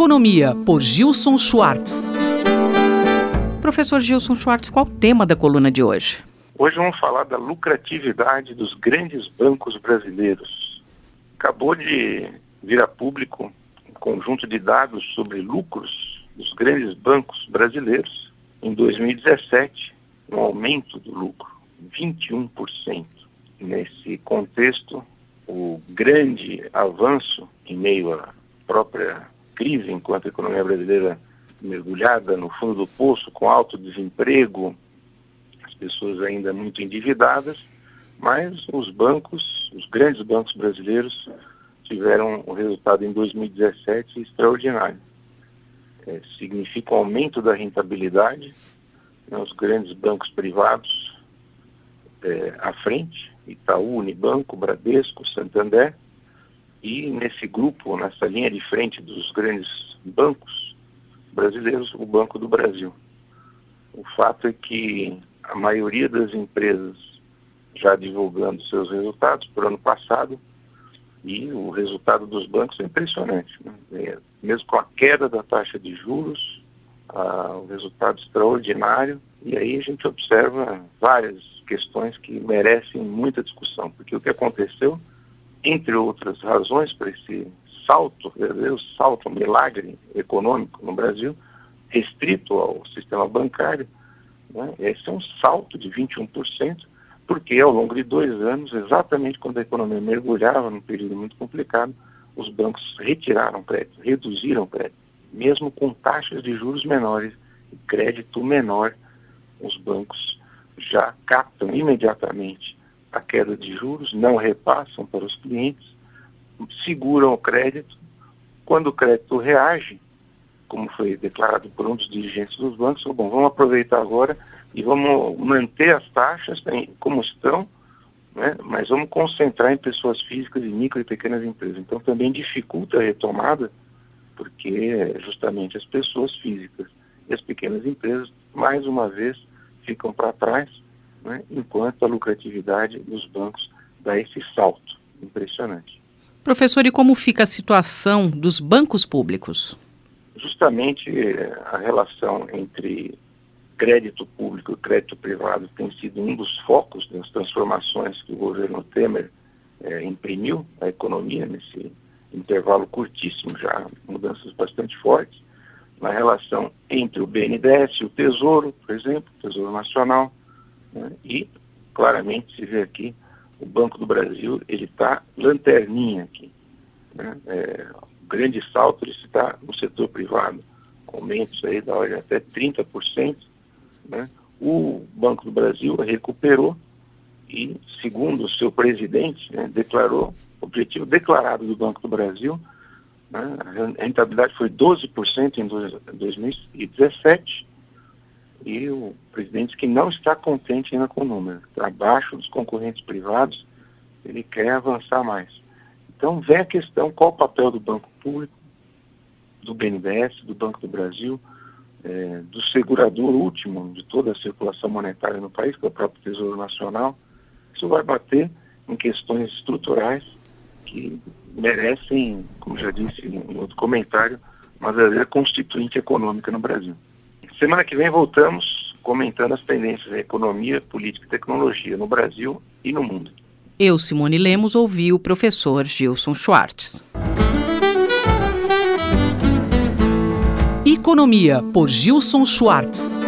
Economia, por Gilson Schwartz. Professor Gilson Schwartz, qual o tema da coluna de hoje? Hoje vamos falar da lucratividade dos grandes bancos brasileiros. Acabou de vir a público um conjunto de dados sobre lucros dos grandes bancos brasileiros. Em 2017, um aumento do lucro, 21%. Nesse contexto, o grande avanço em meio à própria crise, enquanto a economia brasileira mergulhada no fundo do poço, com alto desemprego, as pessoas ainda muito endividadas, mas os bancos, os grandes bancos brasileiros, tiveram um resultado em 2017 extraordinário. É, significa um aumento da rentabilidade, né, os grandes bancos privados é, à frente, Itaú, Unibanco, Bradesco, Santander, e nesse grupo, nessa linha de frente dos grandes bancos brasileiros, o Banco do Brasil. O fato é que a maioria das empresas já divulgando seus resultados por ano passado e o resultado dos bancos é impressionante. Né? É, mesmo com a queda da taxa de juros, ah, o resultado extraordinário, e aí a gente observa várias questões que merecem muita discussão, porque o que aconteceu, entre outras razões para esse salto, verdadeiro salto, um milagre econômico no Brasil, restrito ao sistema bancário, né? esse é um salto de 21%, porque ao longo de dois anos, exatamente quando a economia mergulhava num período muito complicado, os bancos retiraram crédito, reduziram crédito, mesmo com taxas de juros menores e crédito menor, os bancos já captam imediatamente a queda de juros, não repassam para os clientes, seguram o crédito. Quando o crédito reage, como foi declarado por um dos dirigentes dos bancos, bom, vamos aproveitar agora e vamos manter as taxas como estão, né, mas vamos concentrar em pessoas físicas e micro e pequenas empresas. Então também dificulta a retomada, porque justamente as pessoas físicas e as pequenas empresas, mais uma vez, ficam para trás, né, enquanto a lucratividade dos bancos dá esse salto impressionante. Professor, e como fica a situação dos bancos públicos? Justamente eh, a relação entre crédito público e crédito privado tem sido um dos focos das transformações que o governo Temer eh, imprimiu à economia nesse intervalo curtíssimo, já mudanças bastante fortes na relação entre o BNDES e o Tesouro, por exemplo, Tesouro Nacional, né? e claramente se vê aqui o Banco do Brasil, ele está lanterninha aqui. Né? É, grande salto ele está no setor privado, aumentos aí da ordem até 30%. Né? O Banco do Brasil recuperou e, segundo o seu presidente, né, declarou, objetivo declarado do Banco do Brasil, né? A rentabilidade foi 12% em 2017 e o presidente que não está contente ainda com o número, abaixo dos concorrentes privados, ele quer avançar mais. Então vem a questão, qual o papel do Banco Público, do BNDES, do Banco do Brasil, é, do segurador último de toda a circulação monetária no país, que é o próprio Tesouro Nacional, isso vai bater em questões estruturais que merecem, como já disse em outro comentário, uma verdadeira constituinte econômica no Brasil. Semana que vem voltamos comentando as tendências da economia, política e tecnologia no Brasil e no mundo. Eu, Simone Lemos, ouvi o professor Gilson Schwartz. Economia, por Gilson Schwartz.